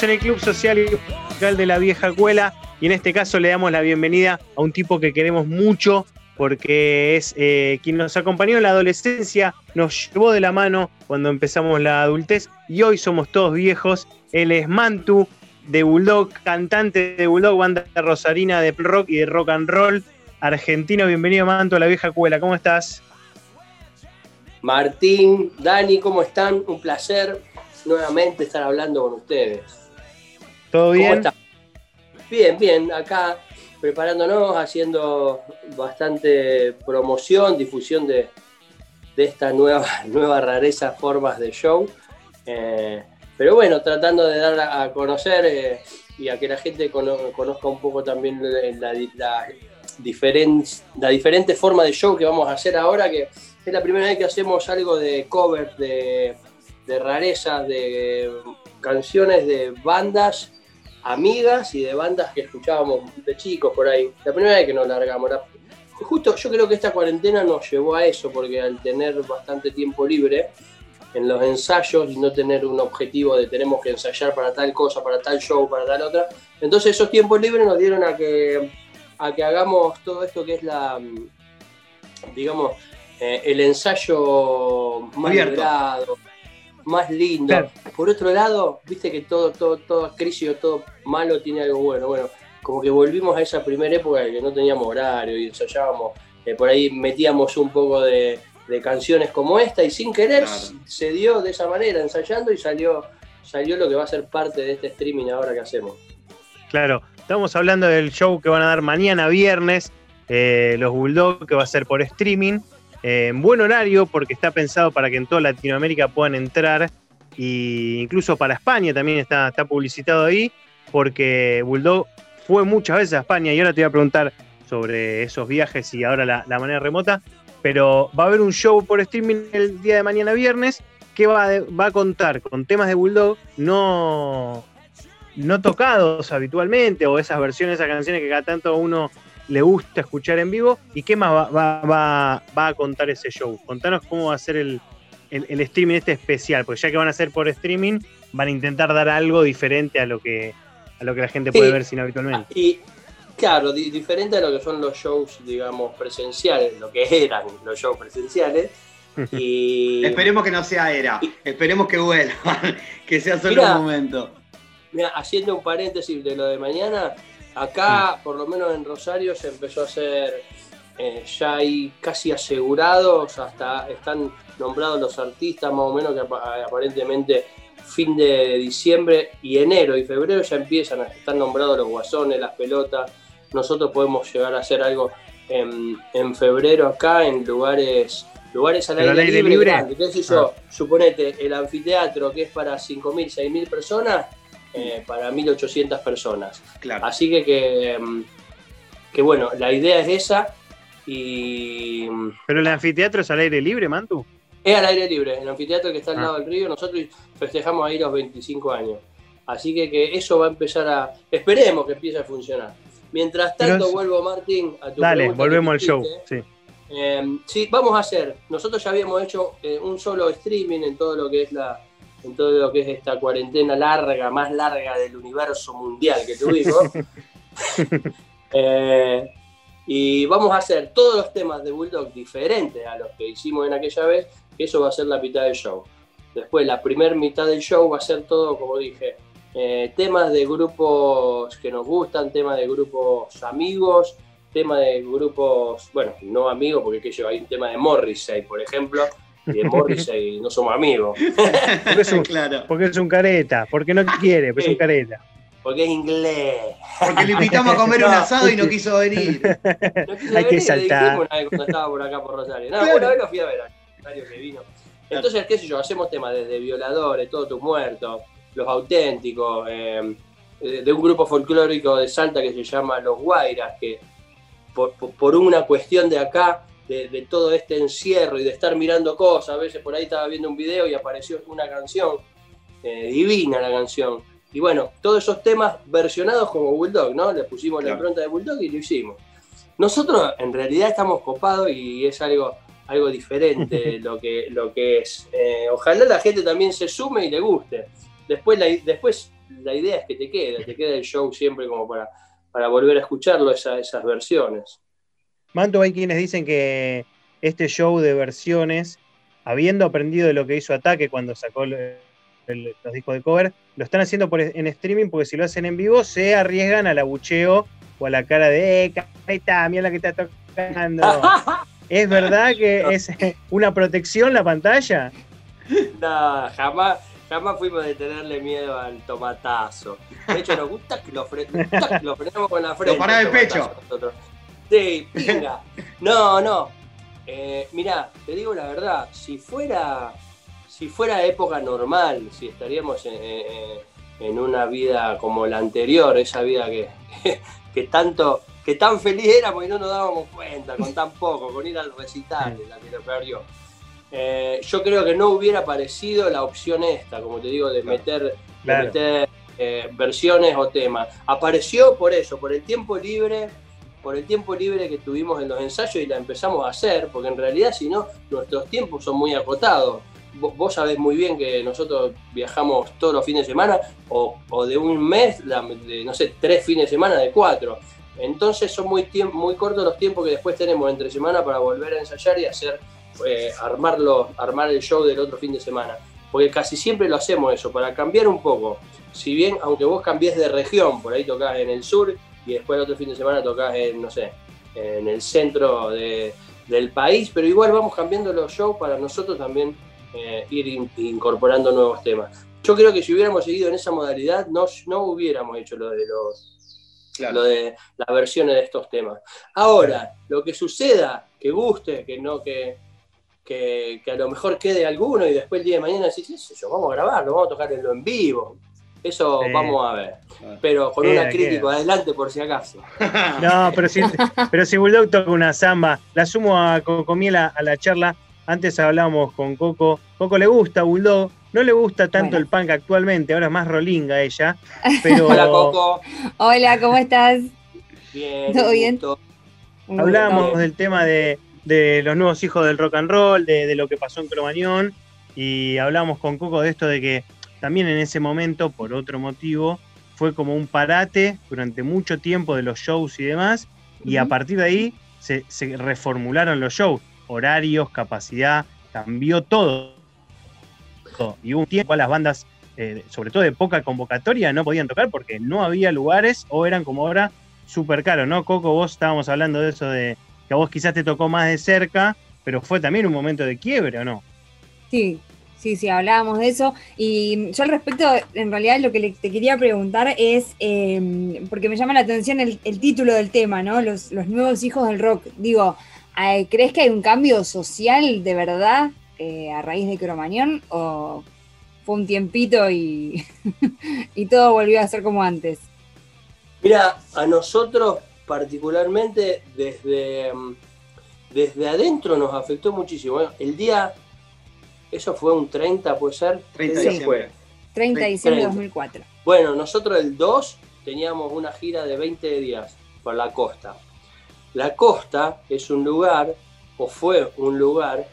En el Club Social y Cultural de la Vieja Cuela y en este caso le damos la bienvenida a un tipo que queremos mucho porque es eh, quien nos acompañó en la adolescencia, nos llevó de la mano cuando empezamos la adultez y hoy somos todos viejos. Él es Mantu de Bulldog, cantante de Bulldog, banda rosarina de rock y de rock and roll, argentino. Bienvenido Mantu a la Vieja Cuela, ¿cómo estás? Martín, Dani, ¿cómo están? Un placer nuevamente estar hablando con ustedes. ¿Todo bien? Bien, bien, acá preparándonos, haciendo bastante promoción, difusión de, de esta nueva, nueva rareza formas de show. Eh, pero bueno, tratando de dar a conocer eh, y a que la gente conozca un poco también la, la, diferente, la diferente forma de show que vamos a hacer ahora, que es la primera vez que hacemos algo de cover de de rarezas, de canciones de bandas amigas y de bandas que escuchábamos de chicos por ahí. La primera vez que nos largamos. justo yo creo que esta cuarentena nos llevó a eso, porque al tener bastante tiempo libre en los ensayos y no tener un objetivo de tenemos que ensayar para tal cosa, para tal show, para tal otra, entonces esos tiempos libres nos dieron a que, a que hagamos todo esto que es la, digamos, eh, el ensayo más liberado, más lindo. Por otro lado, viste que todo, todo, toda crisis o todo malo tiene algo bueno. Bueno, como que volvimos a esa primera época en que no teníamos horario y ensayábamos, eh, por ahí metíamos un poco de, canciones como esta y sin querer se dio de esa manera, ensayando y salió, salió lo que va a ser parte de este streaming ahora que hacemos. Claro, estamos hablando del show que van a dar mañana viernes, eh, los Bulldogs, que va a ser por streaming en buen horario porque está pensado para que en toda Latinoamérica puedan entrar e incluso para España también está, publicitado ahí porque Bulldog fue muchas veces a España. Y ahora te voy a preguntar sobre esos viajes y ahora la, manera remota, pero va a haber un show por streaming el día de mañana viernes. Que va, va a contar con temas de Bulldog no, no tocados habitualmente o esas versiones, esas canciones que cada tanto uno le gusta escuchar en vivo y qué más va, a contar ese show. Contanos cómo va a ser el, streaming este especial, porque ya que van a ser por streaming, van a intentar dar algo diferente a lo que, a lo que la gente puede ver sin habitualmente. Y claro, diferente a lo que son los shows, digamos, presenciales, lo que eran los shows presenciales. Y... Esperemos que no sea era, esperemos que vuelva, que sea solo un momento. Mira, haciendo un paréntesis de lo de mañana, Acá, por lo menos en Rosario, se empezó a hacer, eh, ya hay casi asegurados, hasta están nombrados los artistas más o menos que aparentemente fin de diciembre y enero y febrero ya empiezan a estar nombrados los guasones, las pelotas. Nosotros podemos llegar a hacer algo en, febrero acá en lugares lugares al aire, libre. Entonces yo, ah. suponete, el anfiteatro que es para 5.000, 6.000 personas, eh, para 1.800 personas. Así que, que, mm, que, bueno, la idea es esa y... Mm, ¿Pero el anfiteatro es al aire libre, Mantu? Es al aire libre, el anfiteatro que está al ah. lado del río, nosotros festejamos ahí los 25 años. Así que, que eso va a empezar a... Esperemos que empiece a funcionar. Mientras tanto, vuelvo, Martín, a tu Dale, volvemos al show. Sí. Eh, sí, vamos a hacer. Nosotros ya habíamos hecho eh, un solo streaming en todo lo que es la, en todo lo que es esta cuarentena larga, más larga del universo mundial que tuvimos. Eh, y vamos a hacer todos los temas de Bulldog diferentes a los que hicimos en aquella vez, que eso va a ser la mitad del show. Después, la primera mitad del show va a ser todo, como dije, eh, temas de grupos que nos gustan, temas de grupos amigos, temas de grupos, bueno, no amigos, porque que yo, hay un tema de Morrissey, por ejemplo, y de Morrissey no somos amigos. Porque es un, claro. porque es un careta, porque no quiere, porque es un careta. Porque es inglés. Porque le invitamos a comer un asado y no quiso venir. Hay que saltar. Una vez cuando estaba por acá por Rosario. No, una vez lo fui a ver que vino. Entonces, qué sé yo, hacemos temas desde violadores, todos tus muertos, los auténticos, eh, de un grupo folclórico de Salta que se llama Los Guairas, que por, por una cuestión de acá de, todo este encierro y de estar mirando cosas. A veces por ahí estaba viendo un video y apareció una canción, eh, divina la canción. Y bueno, todos esos temas versionados como Bulldog, ¿no? Le pusimos la impronta de Bulldog y lo hicimos. Nosotros en realidad estamos copados y es algo, algo diferente lo que, lo que es. Eh, ojalá la gente también se sume y le guste. Después, después la idea es que te quede, te quede el show siempre como para, para volver a escucharlo, esas versiones. Manto, hay quienes dicen que este show de versiones, habiendo aprendido de lo que hizo Ataque cuando sacó los discos de cover, lo están haciendo en streaming porque si lo hacen en vivo se arriesgan al abucheo o a la cara de, eh, está, mira la que está tocando. ¿Es verdad que es una protección la pantalla? No, jamás, jamás fuimos de tenerle miedo al tomatazo. De hecho, nos gusta que lo, frenemos con la frente. Lo pará el pecho. Sí, pinga. No, no. Eh, mirá, te digo la verdad, si fuera, si fuera época normal, si estaríamos en, una vida como la anterior, esa vida que, que, tanto, que tan feliz éramos y no nos dábamos cuenta, con tan poco, con ir al recital, la que lo perdió. Eh, yo creo que no hubiera aparecido la opción esta, como te digo, de meter, meter eh, versiones o temas. Apareció por eso, por el tiempo libre por el tiempo libre que tuvimos en los ensayos y la empezamos a hacer, porque en realidad si no, nuestros tiempos son muy acotados. Vos, sabés muy bien que nosotros viajamos todos los fines de semana o, de un mes, de, no sé, tres fines de semana de cuatro. Entonces son muy, muy cortos los tiempos que después tenemos entre semana para volver a ensayar y hacer, eh, armarlo, armar el show del otro fin de semana. Porque casi siempre lo hacemos eso, para cambiar un poco. Si bien, aunque vos cambies de región, por ahí tocás en el sur y después el otro fin de semana tocas en, no sé, en el centro del país, pero igual vamos cambiando los shows para nosotros también eh, ir incorporando nuevos temas. Yo creo que si hubiéramos seguido en esa modalidad, no, no hubiéramos hecho lo de los lo de las versiones de estos temas. Ahora, lo que suceda, que guste, que no, que, que, a lo mejor quede alguno y después el día de mañana decís, yo, vamos a grabarlo, vamos a tocarlo en vivo. Eso vamos a ver. Pero con una crítica adelante por si acaso. No, pero si, pero si Bulldog toca una samba, la sumo a Coco Miel a, la charla. Antes hablábamos con Coco. Coco le gusta Bulldog. No le gusta tanto el punk actualmente, ahora es más rolinga ella. Pero... Hola Coco. Hola, ¿cómo estás? Bien. ¿Todo bien? Hablábamos del tema de, los nuevos hijos del rock and roll, de, de lo que pasó en Cromañón, y hablábamos con Coco de esto de que también en ese momento, por otro motivo, fue como un parate durante mucho tiempo de los shows y demás, y a partir de ahí se, reformularon los shows, horarios, capacidad, cambió todo. Y hubo un tiempo a las bandas, eh, sobre todo de poca convocatoria, no podían tocar porque no había lugares o eran como ahora súper caros, ¿no? Coco, vos estábamos hablando de eso de que a vos quizás te tocó más de cerca, pero fue también un momento de quiebre, ¿o no? Sí, Sí, sí, hablábamos de eso. Y yo al respecto, en realidad lo que te quería preguntar es, em, porque me llama la atención el, título del tema, ¿no? Los, nuevos hijos del rock. Digo, eh, ¿crees que hay un cambio social de verdad eh, a raíz de Cromañón? ¿O fue un tiempito y, y todo volvió a ser como antes? Mira, a nosotros particularmente desde, em, desde adentro nos afectó muchísimo. el día eso fue un 30, puede ser. 30 de diciembre. 30 de diciembre de 2004. Bueno, nosotros el 2 teníamos una gira de 20 días por la costa. La costa es un lugar, o fue un lugar,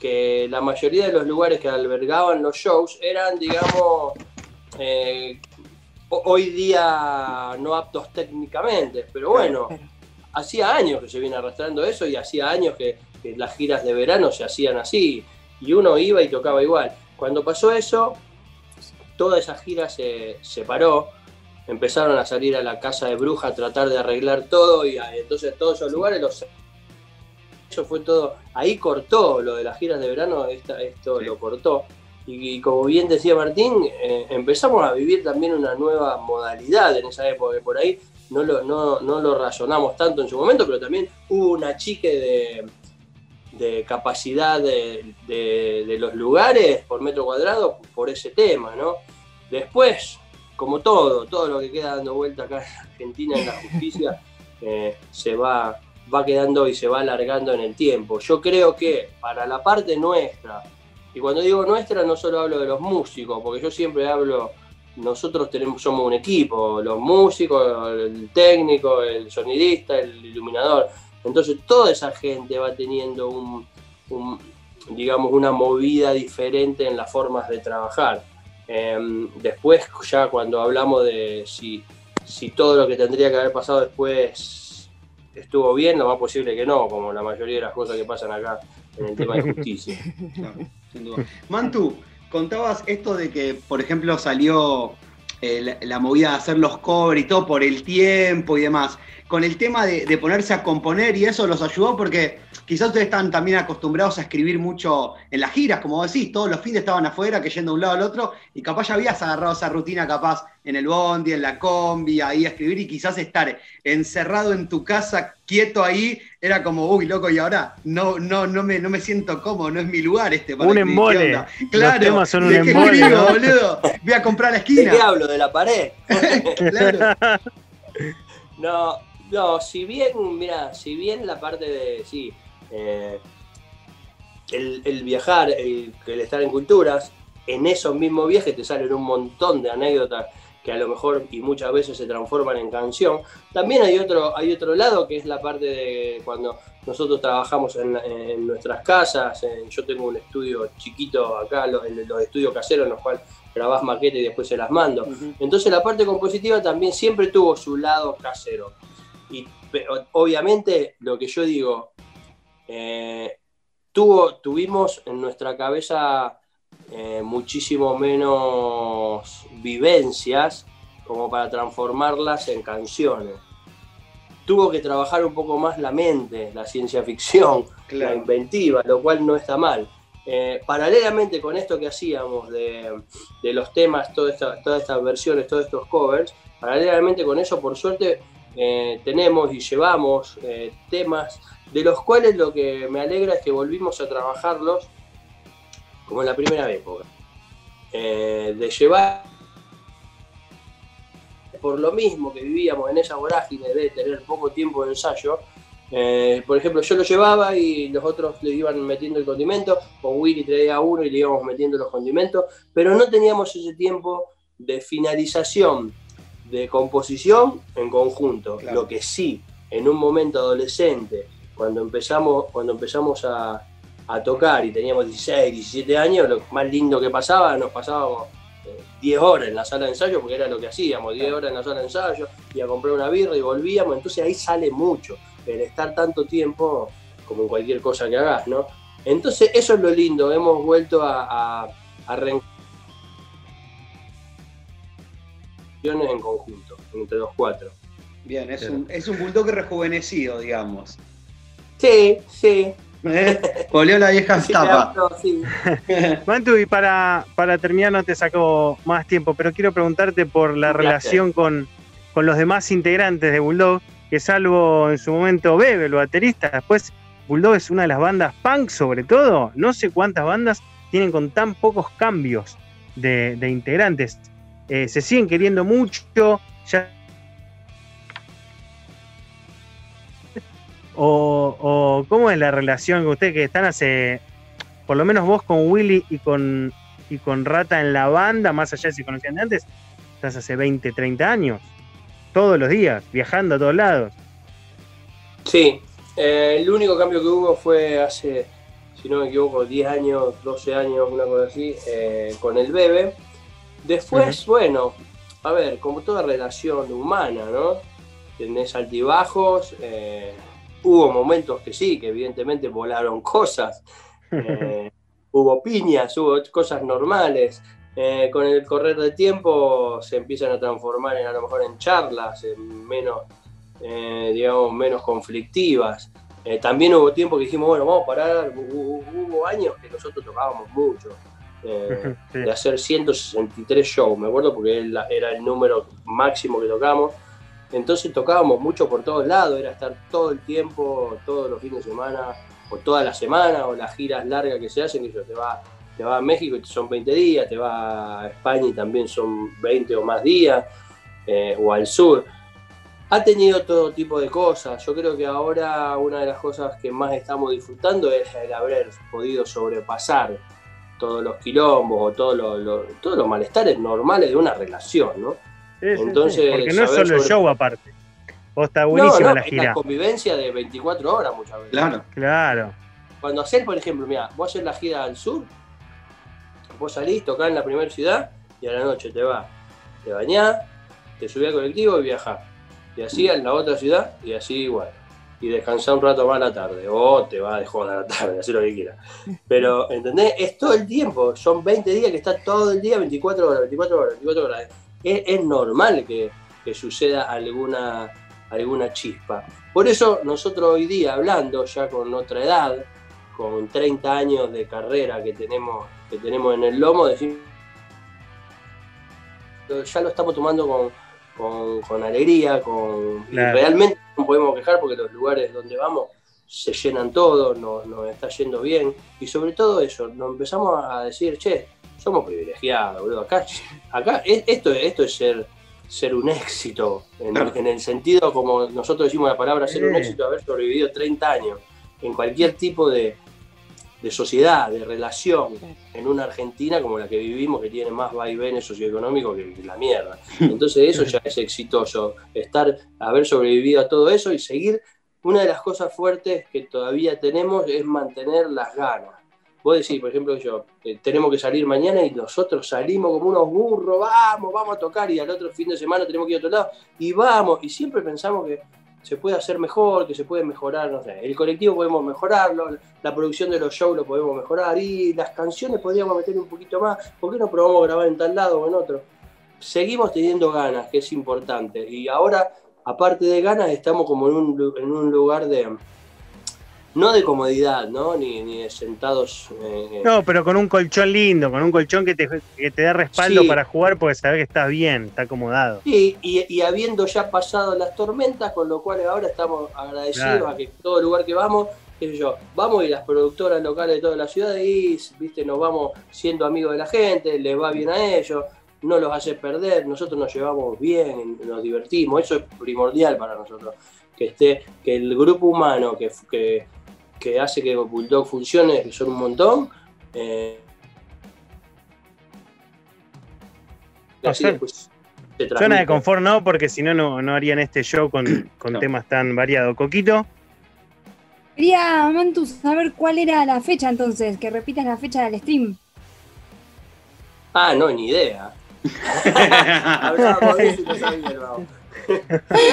que la mayoría de los lugares que albergaban los shows eran, digamos, eh, hoy día no aptos técnicamente, pero bueno, hacía años que se viene arrastrando eso y hacía años que las giras de verano se hacían así y uno iba y tocaba igual. Cuando pasó eso, toda esa gira se, paró, empezaron a salir a la casa de bruja a tratar de arreglar todo y ah, entonces todos esos lugares los eso fue todo ahí cortó lo de las giras de verano esto lo cortó y, como bien decía Martín eh, empezamos a vivir también una nueva modalidad en esa época que por ahí no lo, no, no lo razonamos tanto en su momento pero también hubo una chique de de capacidad de, los lugares por metro cuadrado por ese tema, ¿no? Después, como todo, todo lo que queda dando vuelta acá en Argentina en la justicia, eh, se va, va quedando y se va alargando en el tiempo. Yo creo que para la parte nuestra, y cuando digo nuestra no solo hablo de los músicos, porque yo siempre hablo, nosotros tenemos, somos un equipo, los músicos, el técnico, el sonidista, el iluminador, entonces toda esa gente va teniendo un, digamos, una movida diferente en las formas de trabajar. Em, después, ya cuando hablamos de si, si todo lo que tendría que haber pasado después estuvo bien, lo más posible que no, como la mayoría de las cosas que pasan acá en el tema de justicia. Mantu, contabas esto de que, por ejemplo, salió eh, la, movida de hacer los covers y todo por el tiempo y demás. Con el tema de, ponerse a componer y eso los ayudó porque quizás ustedes están también acostumbrados a escribir mucho en las giras, como decís, todos los fines estaban afuera, que yendo de un lado al otro, y capaz ya habías agarrado esa rutina capaz en el bondi, en la combi, ahí a escribir y quizás estar encerrado en tu casa, quieto ahí, era como, uy, loco, y ahora no, no, no, me, no me siento cómodo, no es mi lugar este para Un embole. Claro, son un embole, boludo? Voy a comprar la esquina. ¿De qué hablo? ¿De la pared? claro. No, no, si bien, mira, si bien la parte de, sí, eh, el, viajar, el, el estar en culturas, en esos mismos viajes te salen un montón de anécdotas que a lo mejor y muchas veces se transforman en canción. También hay otro, hay otro lado que es la parte de cuando nosotros trabajamos en, nuestras casas. yo tengo un estudio chiquito acá, los, los, estudios caseros en los cuales grabás maquetas y después se las mando. Entonces la parte compositiva también siempre tuvo su lado casero. Y obviamente lo que yo digo, eh, tuvo, tuvimos en nuestra cabeza eh, muchísimo menos vivencias como para transformarlas en canciones. Tuvo que trabajar un poco más la mente, la ciencia ficción, la inventiva, lo cual no está mal. Eh, paralelamente con esto que hacíamos de, los temas, todas estas versiones, todos estos covers, paralelamente con eso, por suerte, eh, tenemos y llevamos temas de los cuales lo que me alegra es que volvimos a trabajarlos como en la primera época, eh, de llevar por lo mismo que vivíamos en esa vorágine de tener poco tiempo de ensayo, eh, por ejemplo, yo lo llevaba y los otros le iban metiendo el condimento, o Willy traía uno y le íbamos metiendo los condimentos, pero no teníamos ese tiempo de finalización de composición en conjunto. Lo que sí, en un momento adolescente, cuando empezamos, cuando empezamos a, a tocar y teníamos 16, 17 años, lo más lindo que pasaba, nos pasábamos 10 eh, horas en la sala de ensayo, porque era lo que hacíamos, 10 horas en la sala de ensayo, y a comprar una birra y volvíamos, entonces ahí sale mucho, el estar tanto tiempo como en cualquier cosa que hagas, ¿no? Entonces eso es lo lindo, hemos vuelto a, a, a en conjunto, entre los cuatro. Bien, es un, es un bulldog rejuvenecido, digamos. Sí, sí, ¿Eh? Volvió la vieja estapa. Mantu, y para, para terminar, no te saco más tiempo, pero quiero preguntarte por la relación con, los demás integrantes de Bulldog, que salvo en su momento Bebe, el baterista, después Bulldog es una de las bandas punk, sobre todo. No sé cuántas bandas tienen con tan pocos cambios de, integrantes. Eh, se siguen queriendo mucho, ya O, cómo es la relación con ustedes que están hace, por lo menos vos con Willy y con, y con Rata en la banda, más allá de si conocían de antes, estás hace 20, 30 años, todos los días, viajando a todos lados. Sí, eh, el único cambio que hubo fue hace, si no me equivoco, 10 años, 12 años, una cosa así, eh, con el bebé. Después, bueno, a ver, como toda relación humana, ¿no? Tenés altibajos, eh, Hubo momentos que sí, que evidentemente volaron cosas, eh, hubo piñas, hubo cosas normales. Eh, con el correr del tiempo se empiezan a transformar en, a lo mejor en charlas, en menos, eh, digamos, menos conflictivas. también hubo tiempo que dijimos, bueno, vamos a parar. Hubo, años que nosotros tocábamos mucho. de hacer 163 shows, me acuerdo porque era el número máximo que tocamos entonces tocábamos mucho por todos lados, era estar todo el tiempo, todos los fines de semana, o toda la semana, o las giras largas que se hacen, que te va, te va a México y son 20 días, te va a España y también son 20 o más días, eh, o al sur. Ha tenido todo tipo de cosas. Yo creo que ahora una de las cosas que más estamos disfrutando es el haber podido sobrepasar todos los quilombos o todos los, todos los malestares normales de una relación, ¿no? Entonces, Porque no es solo el show aparte. O está buenísima la gira. Es la convivencia de 24 horas muchas veces. Claro. Claro. Cuando haces, por ejemplo, mira, vos haces la gira al sur, vos salís, tocás en la primera ciudad y a la noche te vas, te bañás, te subís al colectivo y viajás. Y así en la otra ciudad y así igual. Y descansar un rato más a la tarde. O te vas de joda a la tarde, así lo que quieras. Pero, ¿entendés? Es todo el tiempo. Son 20 días que está todo el día, 24 horas, 24 horas, 24 horas. Es, es normal que, que suceda alguna, alguna chispa. Por eso nosotros hoy día, hablando ya con otra edad, con 30 años de carrera que tenemos, que tenemos en el lomo, decimos, ya lo estamos tomando con, con, con alegría, con, Claro. realmente podemos quejar porque los lugares donde vamos se llenan todos, nos, nos está yendo bien, y sobre todo eso, nos empezamos a decir, che, somos privilegiados, boludo, acá, acá es- esto, esto es ser, ser un éxito, en, Claro. en el sentido como nosotros decimos la palabra, ser un éxito, haber sobrevivido 30 años en cualquier tipo de, de sociedad, de relación, en una Argentina como la que vivimos, que tiene más vaivenes socioeconómicos que, la mierda. Entonces eso ya es exitoso, estar, haber sobrevivido a todo eso y seguir. Una de las cosas fuertes que todavía tenemos es mantener las ganas. Vos decís, por ejemplo, yo, eh, tenemos que salir mañana y nosotros salimos como unos burros, vamos, vamos a tocar y al otro fin de semana tenemos que ir a otro lado y vamos, y siempre pensamos que se puede hacer mejor, que se puede mejorar, no sé, el colectivo podemos mejorarlo, la producción de los shows lo podemos mejorar y las canciones podríamos meter un poquito más, ¿por qué no probamos grabar en tal lado o en otro? Seguimos teniendo ganas, que es importante, y ahora, aparte de ganas, estamos como en un, en un lugar de, no de comodidad, ¿no? Ni, ni de sentados... eh, No, pero con un colchón lindo, con un colchón que te, que te dé respaldo Sí. para jugar porque sabes que estás bien, está acomodado. Sí, y, y habiendo ya pasado las tormentas, con lo cual ahora estamos agradecidos Claro. a que todo lugar que vamos, qué sé yo, vamos y las productoras locales de toda la ciudad y viste, nos vamos siendo amigos de la gente, les va bien a ellos, no los hace perder, nosotros nos llevamos bien, nos divertimos, eso es primordial para nosotros, que esté, que el grupo humano que, que, que hace que Bulldog funcione, que son un montón, eh, No así sé. después se Zona de confort no, porque si no, no no harían este show con, con No. temas tan variados. Coquito, Quería, Mantu, saber cuál era la fecha entonces, que repitas la fecha del stream. Ah, no, ni idea. Hablábamos de eso y no sabía, hermano.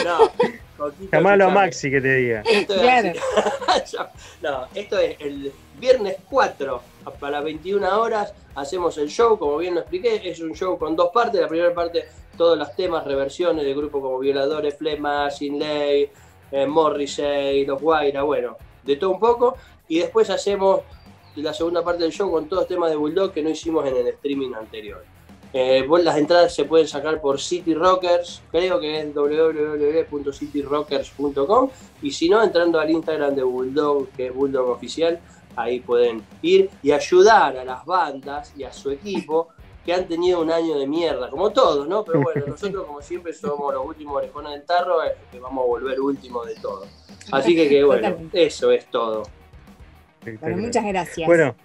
No, Coquito, llamalo a. Maxi que te diga. Esto es Claro. así. no, esto es el viernes 4 a las 21 horas. Hacemos el show, como bien lo expliqué. Es un show con dos partes. La primera parte, todos los temas, reversiones de grupos como Violadores, Flema, Sin Ley, eh, Morrissey, Los Guaira, bueno, de todo un poco. Y después hacemos la segunda parte del show con todos los temas de Bulldog que no hicimos en el streaming anterior. Eh, las entradas se pueden sacar por City Rockers, creo que es www.cityrockers.com y si no, entrando al Instagram de Bulldog, que es Bulldog Oficial, ahí pueden ir y ayudar a las bandas y a su equipo que han tenido un año de mierda, como todos, ¿no? Pero bueno, nosotros como siempre somos los últimos orejones del tarro, eh, que vamos a volver últimos de todo. Así que, que bueno, Totalmente. eso es todo. Bueno, muchas gracias. Bueno,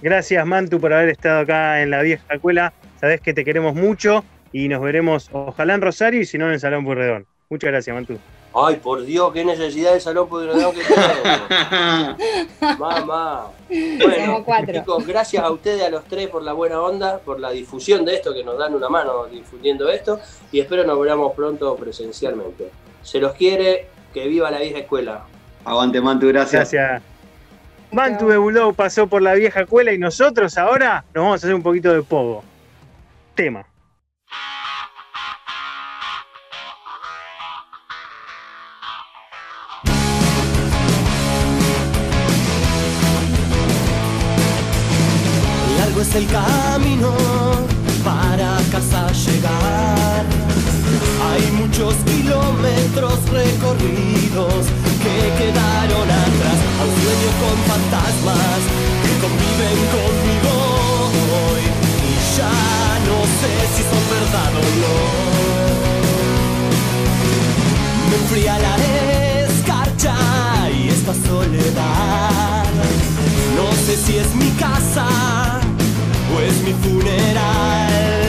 gracias Mantu por haber estado acá en la vieja escuela. Sabes que te queremos mucho y nos veremos ojalá en Rosario y si no en el Salón Purredón. Muchas gracias, Mantu. Ay, por Dios, qué necesidad de salón pudredón que tengo. Mamá. Bueno, chicos, gracias a ustedes, a los tres, por la buena onda, por la difusión de esto, que nos dan una mano difundiendo esto, y espero nos veamos pronto presencialmente. Se los quiere, que viva la vieja escuela. Aguante, Mantu, gracias. Gracias. Mantu de Bulldog pasó por la vieja escuela y nosotros ahora nos vamos a hacer un poquito de pogo. Tema. Largo es el camino para casa llegar. Hay muchos kilómetros recorridos que quedaron atrás. A un sueño con fantasmas Me enfría la escarcha y esta soledad. No sé si es mi casa o es mi funeral.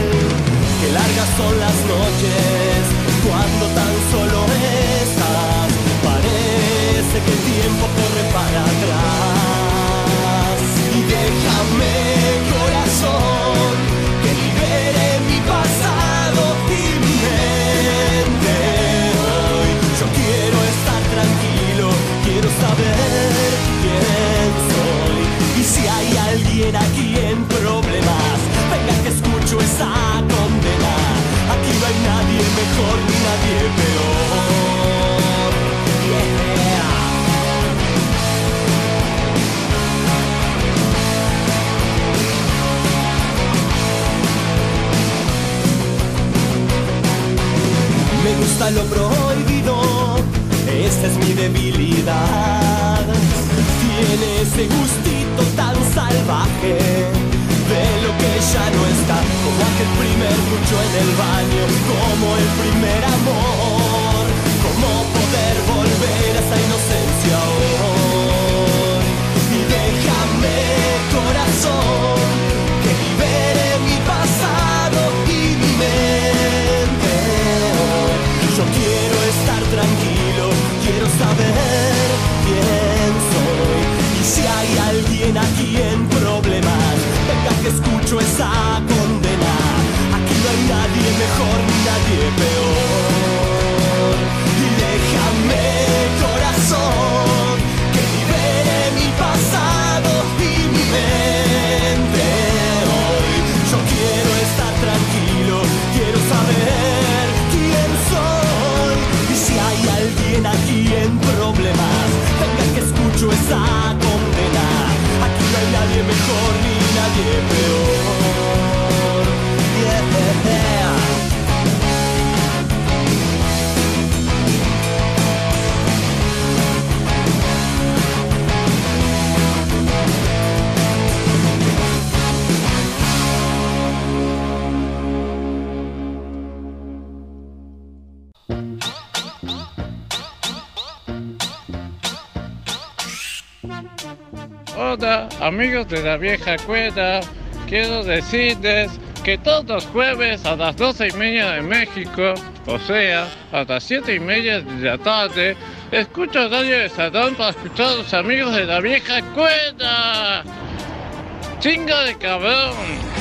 Lo prohibido, esta es mi debilidad. Tiene ese gustito tan salvaje de lo que ya no está, como aquel primer mucho en el baño, ni nadie Amigos de la vieja escuela. Quiero decirles que todos los jueves a las 12 y media de México, o sea, a las 7 y media de la tarde, escucho Radio de Salón para escuchar a los amigos de la vieja escuela. ¡Chinga de cabrón!